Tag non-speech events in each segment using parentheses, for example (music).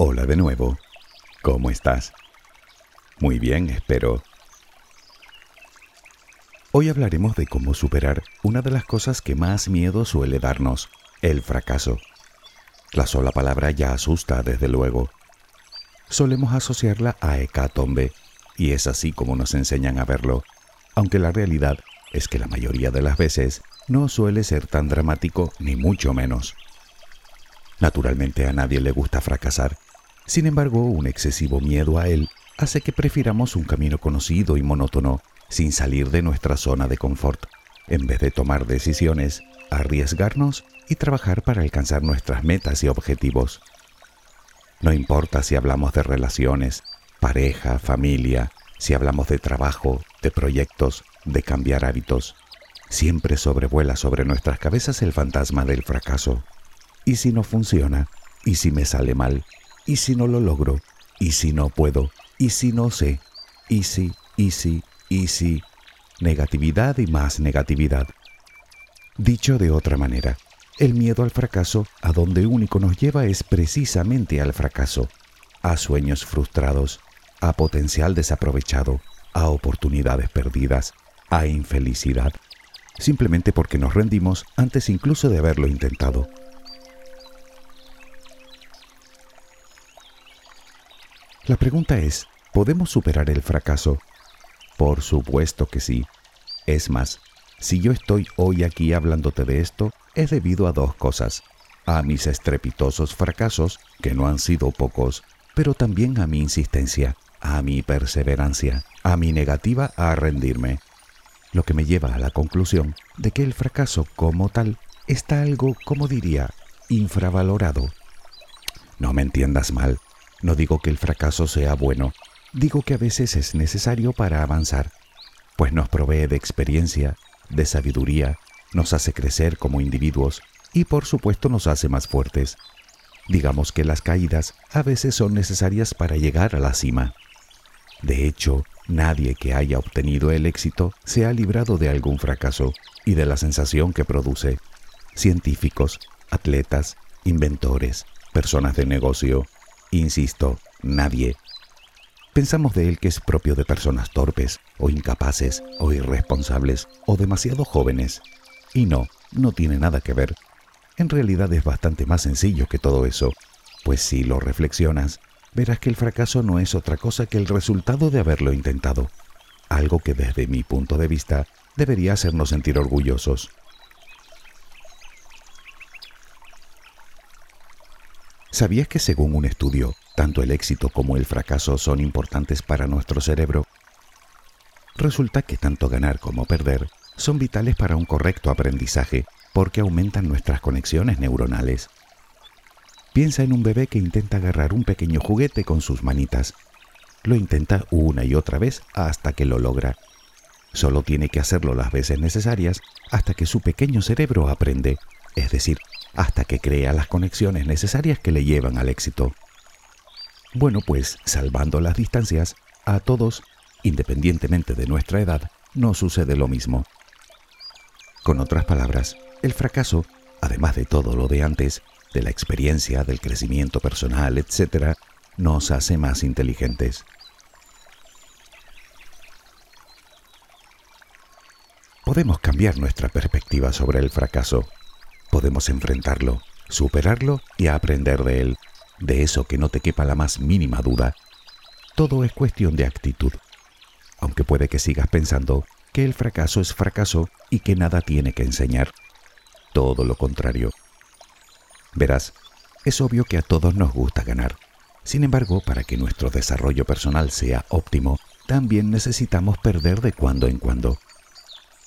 Hola de nuevo. ¿Cómo estás? Muy bien, espero. Hoy hablaremos de cómo superar una de las cosas que más miedo suele darnos, el fracaso. La sola palabra ya asusta, desde luego. Solemos asociarla a hecatombe, y es así como nos enseñan a verlo, aunque la realidad es que la mayoría de las veces no suele ser tan dramático ni mucho menos. Naturalmente a nadie le gusta fracasar, sin embargo un excesivo miedo a él hace que prefiramos un camino conocido y monótono, sin salir de nuestra zona de confort, en vez de tomar decisiones, arriesgarnos y trabajar para alcanzar nuestras metas y objetivos. No importa si hablamos de relaciones, pareja, familia, si hablamos de trabajo, de proyectos, de cambiar hábitos, siempre sobrevuela sobre nuestras cabezas el fantasma del fracaso. ¿Y si no funciona? ¿Y si me sale mal? ¿Y si no lo logro? ¿Y si no puedo? ¿Y si no sé? ¿Y si? ¿Y si? ¿Y si? Negatividad y más negatividad. Dicho de otra manera, el miedo al fracaso a donde único nos lleva es precisamente al fracaso, a sueños frustrados, a potencial desaprovechado, a oportunidades perdidas, a infelicidad, simplemente porque nos rendimos antes incluso de haberlo intentado. La pregunta es, ¿podemos superar el fracaso? Por supuesto que sí. Es más, si yo estoy hoy aquí hablándote de esto, es debido a dos cosas. A mis estrepitosos fracasos, que no han sido pocos, pero también a mi insistencia, a mi perseverancia, a mi negativa a rendirme, lo que me lleva a la conclusión de que el fracaso como tal está algo, como diría, infravalorado. No me entiendas mal, no digo que el fracaso sea bueno, digo que a veces es necesario para avanzar, pues nos provee de experiencia, de sabiduría, nos hace crecer como individuos y por supuesto nos hace más fuertes. Digamos que las caídas a veces son necesarias para llegar a la cima. De hecho, Nadie que haya obtenido el éxito se ha librado de algún fracaso y de la sensación que produce. Científicos, atletas, inventores, personas de negocio, insisto, nadie. Pensamos de él que es propio de personas torpes o incapaces o irresponsables o demasiado jóvenes. Y no, no tiene nada que ver. En realidad es bastante más sencillo que todo eso, pues si lo reflexionas, verás que el fracaso no es otra cosa que el resultado de haberlo intentado, algo que desde mi punto de vista debería hacernos sentir orgullosos. ¿Sabías que según un estudio, tanto el éxito como el fracaso son importantes para nuestro cerebro? Resulta que tanto ganar como perder son vitales para un correcto aprendizaje porque aumentan nuestras conexiones neuronales. Piensa en un bebé que intenta agarrar un pequeño juguete con sus manitas. Lo intenta una y otra vez hasta que lo logra. Solo tiene que hacerlo las veces necesarias hasta que su pequeño cerebro aprende, es decir, hasta que crea las conexiones necesarias que le llevan al éxito. Bueno, pues, salvando las distancias, a todos, independientemente de nuestra edad, no sucede lo mismo. Con otras palabras, el fracaso, además de todo lo de antes, de la experiencia, del crecimiento personal, etc., nos hace más inteligentes. Podemos cambiar nuestra perspectiva sobre el fracaso. Podemos enfrentarlo, superarlo y aprender de él, de eso que no te quepa la más mínima duda. Todo es cuestión de actitud. Aunque puede que sigas pensando que el fracaso es fracaso y que nada tiene que enseñar. Todo lo contrario. Verás, es obvio que a todos nos gusta ganar. Sin embargo, para que nuestro desarrollo personal sea óptimo, también necesitamos perder de cuando en cuando.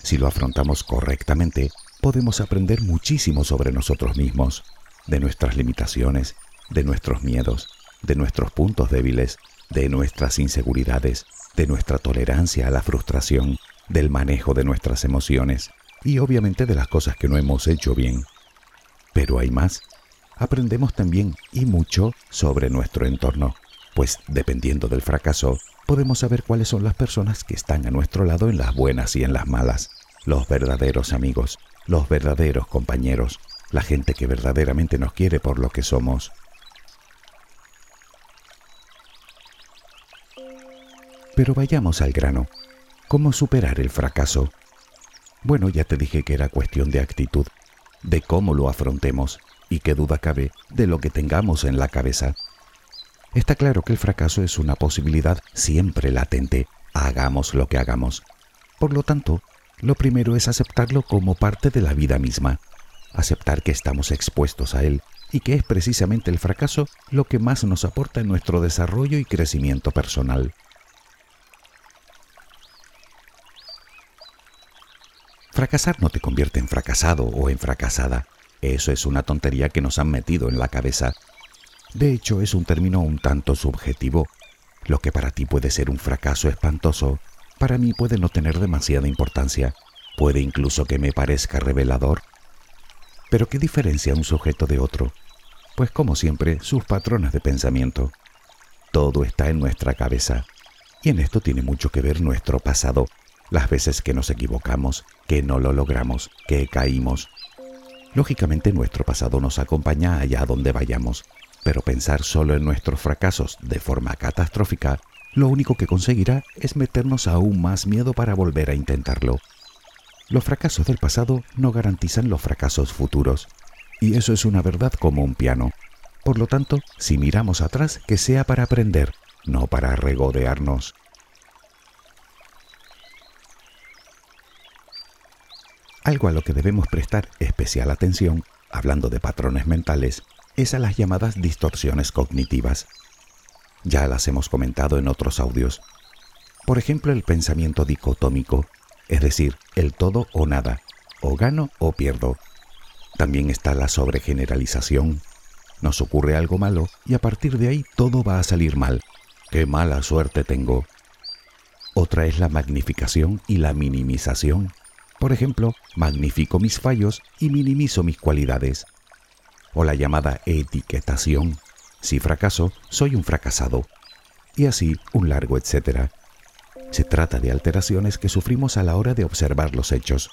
Si lo afrontamos correctamente, podemos aprender muchísimo sobre nosotros mismos, de nuestras limitaciones, de nuestros miedos, de nuestros puntos débiles, de nuestras inseguridades, de nuestra tolerancia a la frustración, del manejo de nuestras emociones y obviamente de las cosas que no hemos hecho bien. Pero hay más aprendemos también y mucho sobre nuestro entorno, pues dependiendo del fracaso, podemos saber cuáles son las personas que están a nuestro lado en las buenas y en las malas, los verdaderos amigos, los verdaderos compañeros, la gente que verdaderamente nos quiere por lo que somos. Pero vayamos al grano. ¿Cómo superar el fracaso? Bueno, ya te dije que era cuestión de actitud, de cómo lo afrontemos y qué duda cabe de lo que tengamos en la cabeza. Está claro que el fracaso es una posibilidad siempre latente, hagamos lo que hagamos. Por lo tanto, lo primero es aceptarlo como parte de la vida misma, aceptar que estamos expuestos a él y que es precisamente el fracaso lo que más nos aporta en nuestro desarrollo y crecimiento personal. Fracasar no te convierte en fracasado o en fracasada. Eso es una tontería que nos han metido en la cabeza. De hecho, es un término un tanto subjetivo. Lo que para ti puede ser un fracaso espantoso, para mí puede no tener demasiada importancia. Puede incluso que me parezca revelador. Pero ¿qué diferencia un sujeto de otro? Pues como siempre, sus patrones de pensamiento. Todo está en nuestra cabeza. Y en esto tiene mucho que ver nuestro pasado, las veces que nos equivocamos, que no lo logramos, que caímos. Lógicamente nuestro pasado nos acompaña allá donde vayamos, pero pensar solo en nuestros fracasos de forma catastrófica, lo único que conseguirá es meternos aún más miedo para volver a intentarlo. Los fracasos del pasado no garantizan los fracasos futuros, y eso es una verdad como un piano. Por lo tanto, si miramos atrás, que sea para aprender, no para regodearnos. Algo a lo que debemos prestar especial atención, hablando de patrones mentales, es a las llamadas distorsiones cognitivas. Ya las hemos comentado en otros audios. Por ejemplo, el pensamiento dicotómico, es decir, el todo o nada, o gano o pierdo. También está la sobregeneralización. Nos ocurre algo malo y a partir de ahí todo va a salir mal. ¡Qué mala suerte tengo! Otra es la magnificación y la minimización. Por ejemplo, magnifico mis fallos y minimizo mis cualidades. O la llamada etiquetación. Si fracaso, soy un fracasado. Y así un largo etcétera. Se trata de alteraciones que sufrimos a la hora de observar los hechos,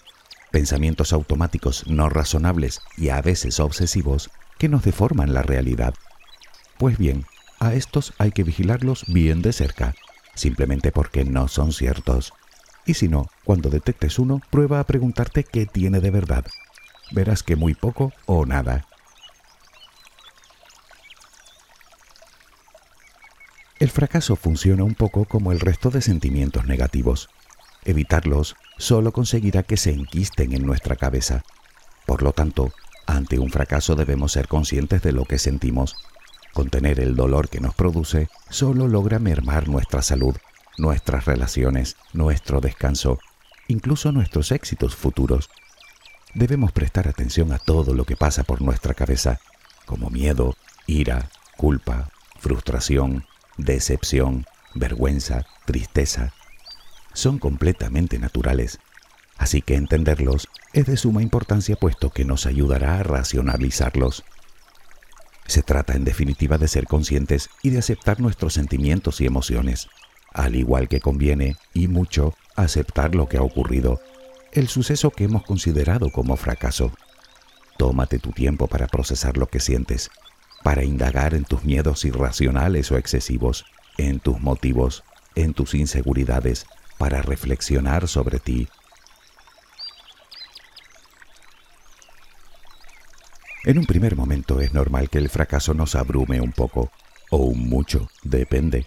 pensamientos automáticos no razonables y a veces obsesivos que nos deforman la realidad. Pues bien, a estos hay que vigilarlos bien de cerca, simplemente porque no son ciertos. Y si no, cuando detectes uno, prueba a preguntarte qué tiene de verdad. Verás que muy poco o nada. El fracaso funciona un poco como el resto de sentimientos negativos. Evitarlos solo conseguirá que se enquisten en nuestra cabeza. Por lo tanto, ante un fracaso debemos ser conscientes de lo que sentimos. Contener el dolor que nos produce solo logra mermar nuestra salud nuestras relaciones, nuestro descanso, incluso nuestros éxitos futuros. Debemos prestar atención a todo lo que pasa por nuestra cabeza, como miedo, ira, culpa, frustración, decepción, vergüenza, tristeza. Son completamente naturales, así que entenderlos es de suma importancia puesto que nos ayudará a racionalizarlos. Se trata en definitiva de ser conscientes y de aceptar nuestros sentimientos y emociones al igual que conviene, y mucho, aceptar lo que ha ocurrido, el suceso que hemos considerado como fracaso. Tómate tu tiempo para procesar lo que sientes, para indagar en tus miedos irracionales o excesivos, en tus motivos, en tus inseguridades, para reflexionar sobre ti. En un primer momento es normal que el fracaso nos abrume un poco, o un mucho, depende.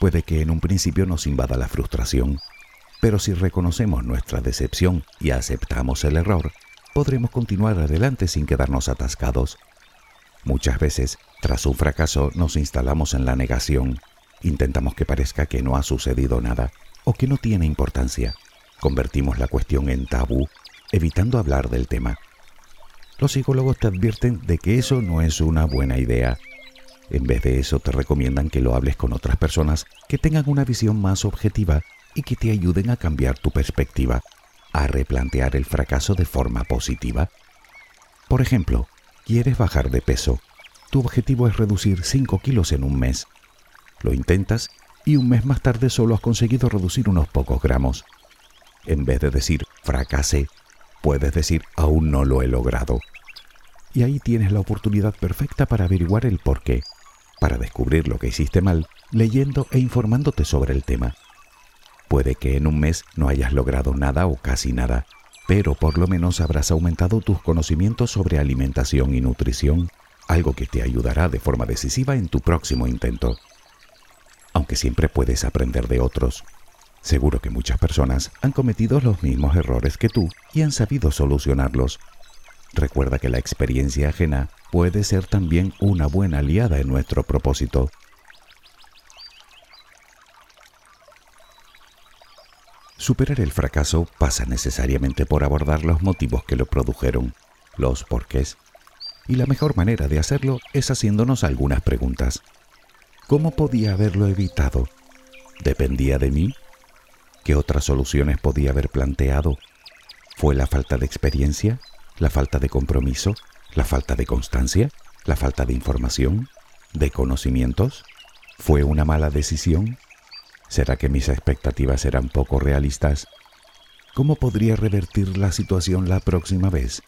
Puede que en un principio nos invada la frustración, pero si reconocemos nuestra decepción y aceptamos el error, podremos continuar adelante sin quedarnos atascados. Muchas veces, tras un fracaso, nos instalamos en la negación, intentamos que parezca que no ha sucedido nada o que no tiene importancia. Convertimos la cuestión en tabú, evitando hablar del tema. Los psicólogos te advierten de que eso no es una buena idea en vez de eso, te recomiendan que lo hables con otras personas que tengan una visión más objetiva y que te ayuden a cambiar tu perspectiva, a replantear el fracaso de forma positiva. Por ejemplo, quieres bajar de peso. Tu objetivo es reducir 5 kilos en un mes. Lo intentas y un mes más tarde solo has conseguido reducir unos pocos gramos. En vez de decir fracasé, puedes decir aún no lo he logrado. Y ahí tienes la oportunidad perfecta para averiguar el por qué para descubrir lo que hiciste mal, leyendo e informándote sobre el tema, Puede que en un mes no hayas logrado nada o casi nada, pero por lo menos habrás aumentado tus conocimientos sobre alimentación y nutrición, algo que te ayudará de forma decisiva en tu próximo intento. Aunque siempre puedes aprender de otros. Seguro que muchas personas han cometido los mismos errores que tú y han sabido solucionarlos. Recuerda que la experiencia ajena puede ser también una buena aliada en nuestro propósito. Superar el fracaso pasa necesariamente por abordar los motivos que lo produjeron, los porqués. Y la mejor manera de hacerlo es haciéndonos algunas preguntas. ¿Cómo podía haberlo evitado? ¿Dependía de mí? ¿Qué otras soluciones podía haber planteado? ¿Fue la falta de experiencia? ¿La falta de compromiso? ¿La falta de constancia? ¿La falta de información? ¿De conocimientos? ¿Fue una mala decisión? ¿Será que mis expectativas eran poco realistas? ¿Cómo podría revertir la situación la próxima vez?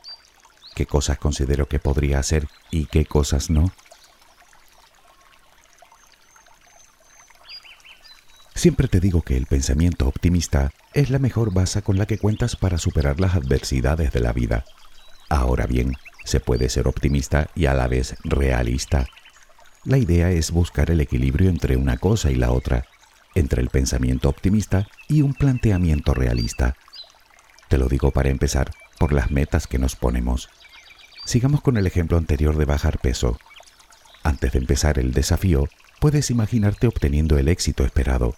¿Qué cosas considero que podría hacer y qué cosas no? Siempre te digo que el pensamiento optimista es la mejor base con la que cuentas para superar las adversidades de la vida. Ahora bien, se puede ser optimista y a la vez realista. La idea es buscar el equilibrio entre una cosa y la otra, entre el pensamiento optimista y un planteamiento realista. Te lo digo para empezar por las metas que nos ponemos. Sigamos con el ejemplo anterior de bajar peso. Antes de empezar el desafío, puedes imaginarte obteniendo el éxito esperado,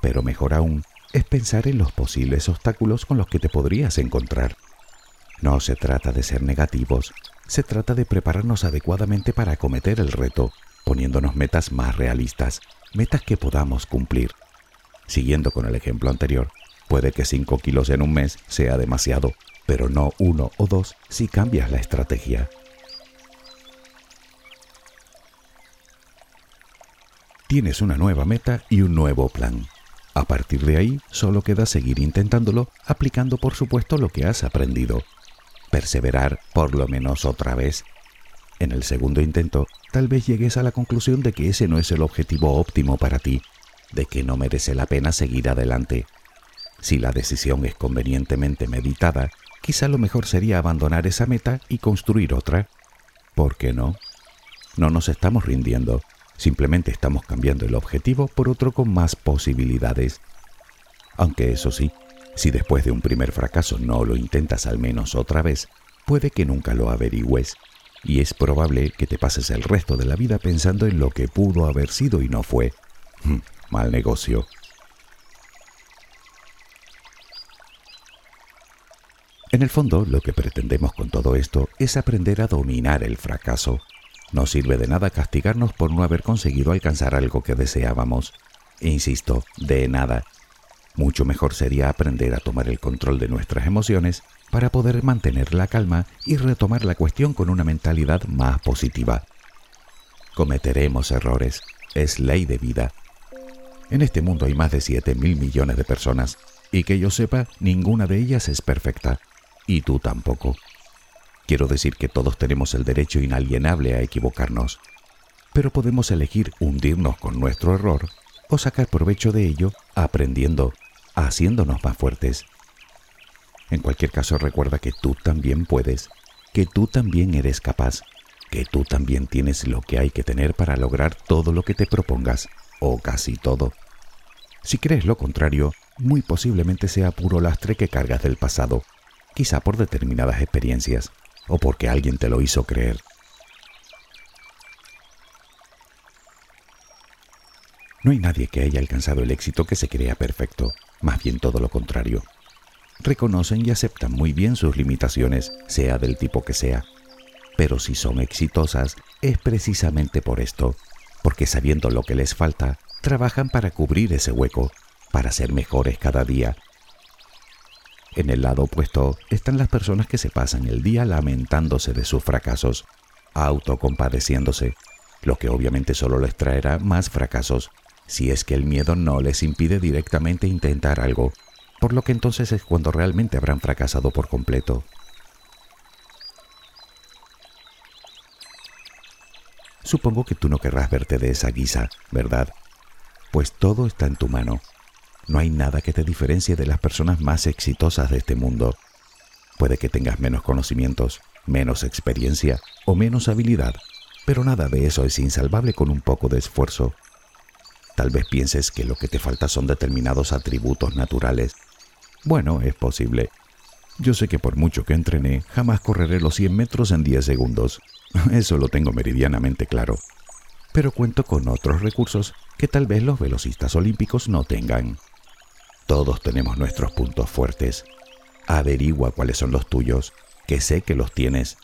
pero mejor aún es pensar en los posibles obstáculos con los que te podrías encontrar. No se trata de ser negativos, se trata de prepararnos adecuadamente para acometer el reto, poniéndonos metas más realistas metas que podamos cumplir. Siguiendo con el ejemplo anterior, puede que 5 kilos en un mes sea demasiado, pero no uno o dos si cambias la estrategia. Tienes una nueva meta y un nuevo plan. A partir de ahí, solo queda seguir intentándolo, aplicando por supuesto lo que has aprendido. Perseverar por lo menos otra vez en el segundo intento, tal vez llegues a la conclusión de que ese no es el objetivo óptimo para ti, de que no merece la pena seguir adelante. Si la decisión es convenientemente meditada, quizá lo mejor sería abandonar esa meta y construir otra. ¿Por qué no? No nos estamos rindiendo, simplemente estamos cambiando el objetivo por otro con más posibilidades. Aunque eso sí, si después de un primer fracaso no lo intentas al menos otra vez, puede que nunca lo averigües y es probable que te pases el resto de la vida pensando en lo que pudo haber sido y no fue. Hmm, mal negocio. En el fondo, lo que pretendemos con todo esto es aprender a dominar el fracaso. No sirve de nada castigarnos por no haber conseguido alcanzar algo que deseábamos. insisto, de nada. Mucho mejor sería aprender a tomar el control de nuestras emociones para poder mantener la calma y retomar la cuestión con una mentalidad más positiva. Cometeremos errores, es ley de vida. En este mundo hay más de 7 mil millones de personas y que yo sepa, ninguna de ellas es perfecta, y tú tampoco. Quiero decir que todos tenemos el derecho inalienable a equivocarnos, pero podemos elegir hundirnos con nuestro error o sacar provecho de ello aprendiendo, haciéndonos más fuertes. En cualquier caso, recuerda que tú también puedes, que tú también eres capaz, que tú también tienes lo que hay que tener para lograr todo lo que te propongas, o casi todo. Si crees lo contrario, muy posiblemente sea puro lastre que cargas del pasado, quizá por determinadas experiencias, o porque alguien te lo hizo creer. No hay nadie que haya alcanzado el éxito que se crea perfecto, más bien todo lo contrario reconocen y aceptan muy bien sus limitaciones, sea del tipo que sea. Pero si son exitosas, es precisamente por esto, porque sabiendo lo que les falta, trabajan para cubrir ese hueco, para ser mejores cada día. En el lado opuesto están las personas que se pasan el día lamentándose de sus fracasos, autocompadeciéndose, lo que obviamente solo les traerá más fracasos, si es que el miedo no les impide directamente intentar algo por lo que entonces es cuando realmente habrán fracasado por completo. Supongo que tú no querrás verte de esa guisa, ¿verdad? Pues todo está en tu mano. no hay nada que te diferencie de las personas más exitosas de este mundo. Puede que tengas menos conocimientos, menos experiencia o menos habilidad, pero nada de eso es insalvable con un poco de esfuerzo. Tal vez pienses que lo que te falta son determinados atributos naturales. Bueno, es posible. Yo sé que por mucho que entrené, jamás correré los 100 metros en 10 segundos. (laughs) Eso lo tengo meridianamente claro. Pero cuento con otros recursos que tal vez los velocistas olímpicos no tengan. Todos tenemos nuestros puntos fuertes. Averigua cuáles son los tuyos, que sé que los tienes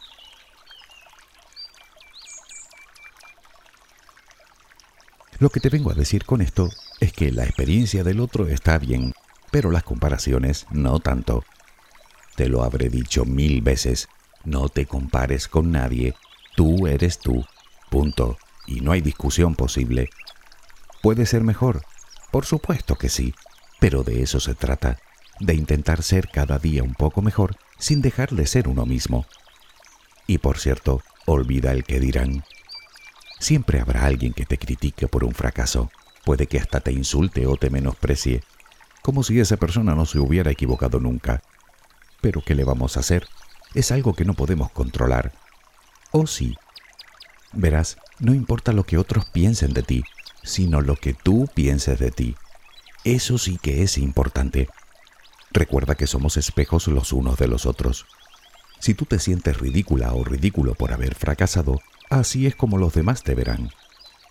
Lo que te vengo a decir con esto es que la experiencia del otro está bien, pero las comparaciones no tanto. Te lo habré dicho mil veces, no te compares con nadie, tú eres tú, punto, y no hay discusión posible. ¿Puede ser mejor? Por supuesto que sí, pero de eso se trata, de intentar ser cada día un poco mejor sin dejar de ser uno mismo. Y por cierto, olvida el que dirán. Siempre habrá alguien que te critique por un fracaso. Puede que hasta te insulte o te menosprecie, como si esa persona no se hubiera equivocado nunca. Pero ¿qué le vamos a hacer? Es algo que no podemos controlar. ¿O sí? Verás, no importa lo que otros piensen de ti, sino lo que tú pienses de ti. Eso sí que es importante. Recuerda que somos espejos los unos de los otros. Si tú te sientes ridícula o ridículo por haber fracasado, así es como los demás te verán.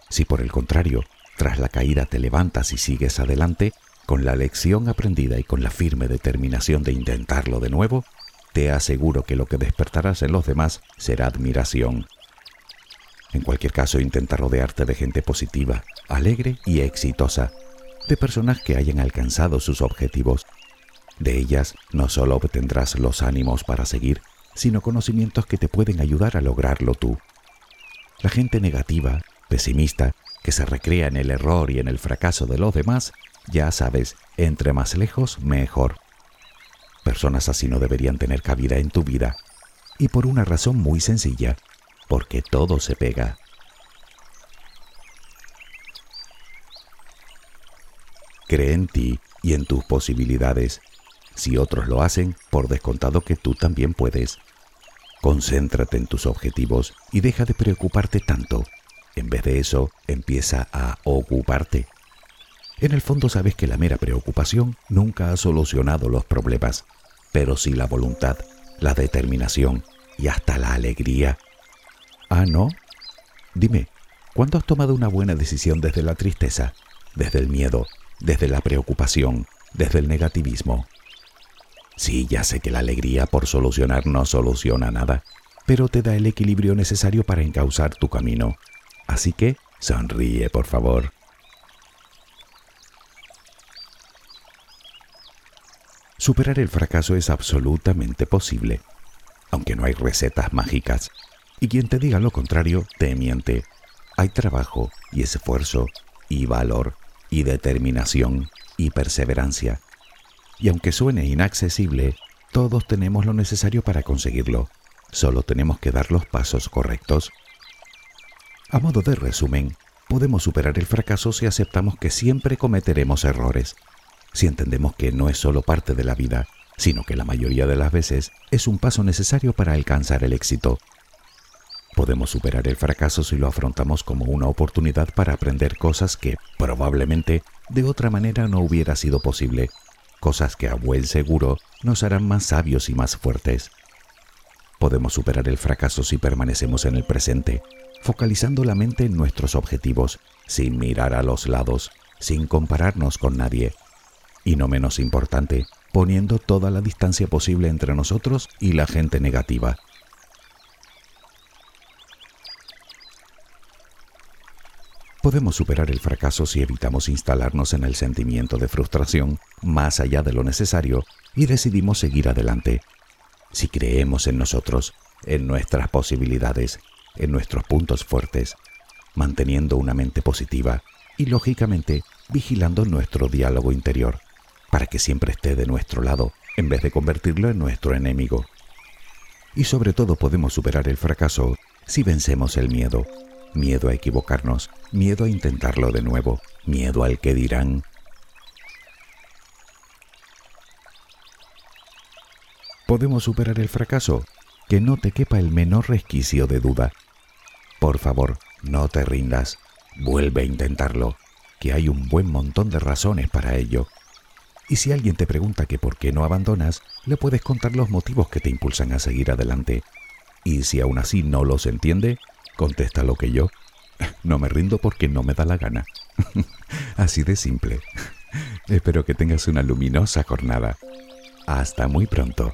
Si por el contrario, tras la caída te levantas y sigues adelante, con la lección aprendida y con la firme determinación de intentarlo de nuevo, te aseguro que lo que despertarás en los demás será admiración. En cualquier caso, intenta rodearte de gente positiva, alegre y exitosa, de personas que hayan alcanzado sus objetivos. De ellas no solo obtendrás los ánimos para seguir, sino conocimientos que te pueden ayudar a lograrlo tú. La gente negativa, pesimista, que se recrea en el error y en el fracaso de los demás, ya sabes, entre más lejos, mejor. Personas así no deberían tener cabida en tu vida, y por una razón muy sencilla, porque todo se pega. Cree en ti y en tus posibilidades. Si otros lo hacen, por descontado que tú también puedes. Concéntrate en tus objetivos y deja de preocuparte tanto. En vez de eso, empieza a ocuparte. En el fondo sabes que la mera preocupación nunca ha solucionado los problemas, pero sí la voluntad, la determinación y hasta la alegría. Ah, ¿no? Dime, ¿cuándo has tomado una buena decisión desde la tristeza, desde el miedo, desde la preocupación, desde el negativismo? Sí, ya sé que la alegría por solucionar no soluciona nada, pero te da el equilibrio necesario para encauzar tu camino. Así que sonríe, por favor. Superar el fracaso es absolutamente posible, aunque no hay recetas mágicas. Y quien te diga lo contrario te miente. Hay trabajo y esfuerzo y valor y determinación y perseverancia y aunque suene inaccesible, todos tenemos lo necesario para conseguirlo. Solo tenemos que dar los pasos correctos. A modo de resumen, podemos superar el fracaso si aceptamos que siempre cometeremos errores, si entendemos que no es solo parte de la vida, sino que la mayoría de las veces es un paso necesario para alcanzar el éxito. Podemos superar el fracaso si lo afrontamos como una oportunidad para aprender cosas que probablemente de otra manera no hubiera sido posible cosas que a buen seguro nos harán más sabios y más fuertes. Podemos superar el fracaso si permanecemos en el presente, focalizando la mente en nuestros objetivos, sin mirar a los lados, sin compararnos con nadie. Y no menos importante, poniendo toda la distancia posible entre nosotros y la gente negativa. Podemos superar el fracaso si evitamos instalarnos en el sentimiento de frustración más allá de lo necesario y decidimos seguir adelante. Si creemos en nosotros, en nuestras posibilidades, en nuestros puntos fuertes, manteniendo una mente positiva y, lógicamente, vigilando nuestro diálogo interior, para que siempre esté de nuestro lado en vez de convertirlo en nuestro enemigo. Y sobre todo podemos superar el fracaso si vencemos el miedo. Miedo a equivocarnos, miedo a intentarlo de nuevo, miedo al que dirán. Podemos superar el fracaso, que no te quepa el menor resquicio de duda. Por favor, no te rindas, vuelve a intentarlo, que hay un buen montón de razones para ello. Y si alguien te pregunta que por qué no abandonas, le puedes contar los motivos que te impulsan a seguir adelante. Y si aún así no los entiende, contesta lo que yo. (laughs) No me rindo porque no me da la gana. (laughs) Así de simple. (laughs) Espero que tengas una luminosa jornada. Hasta muy pronto.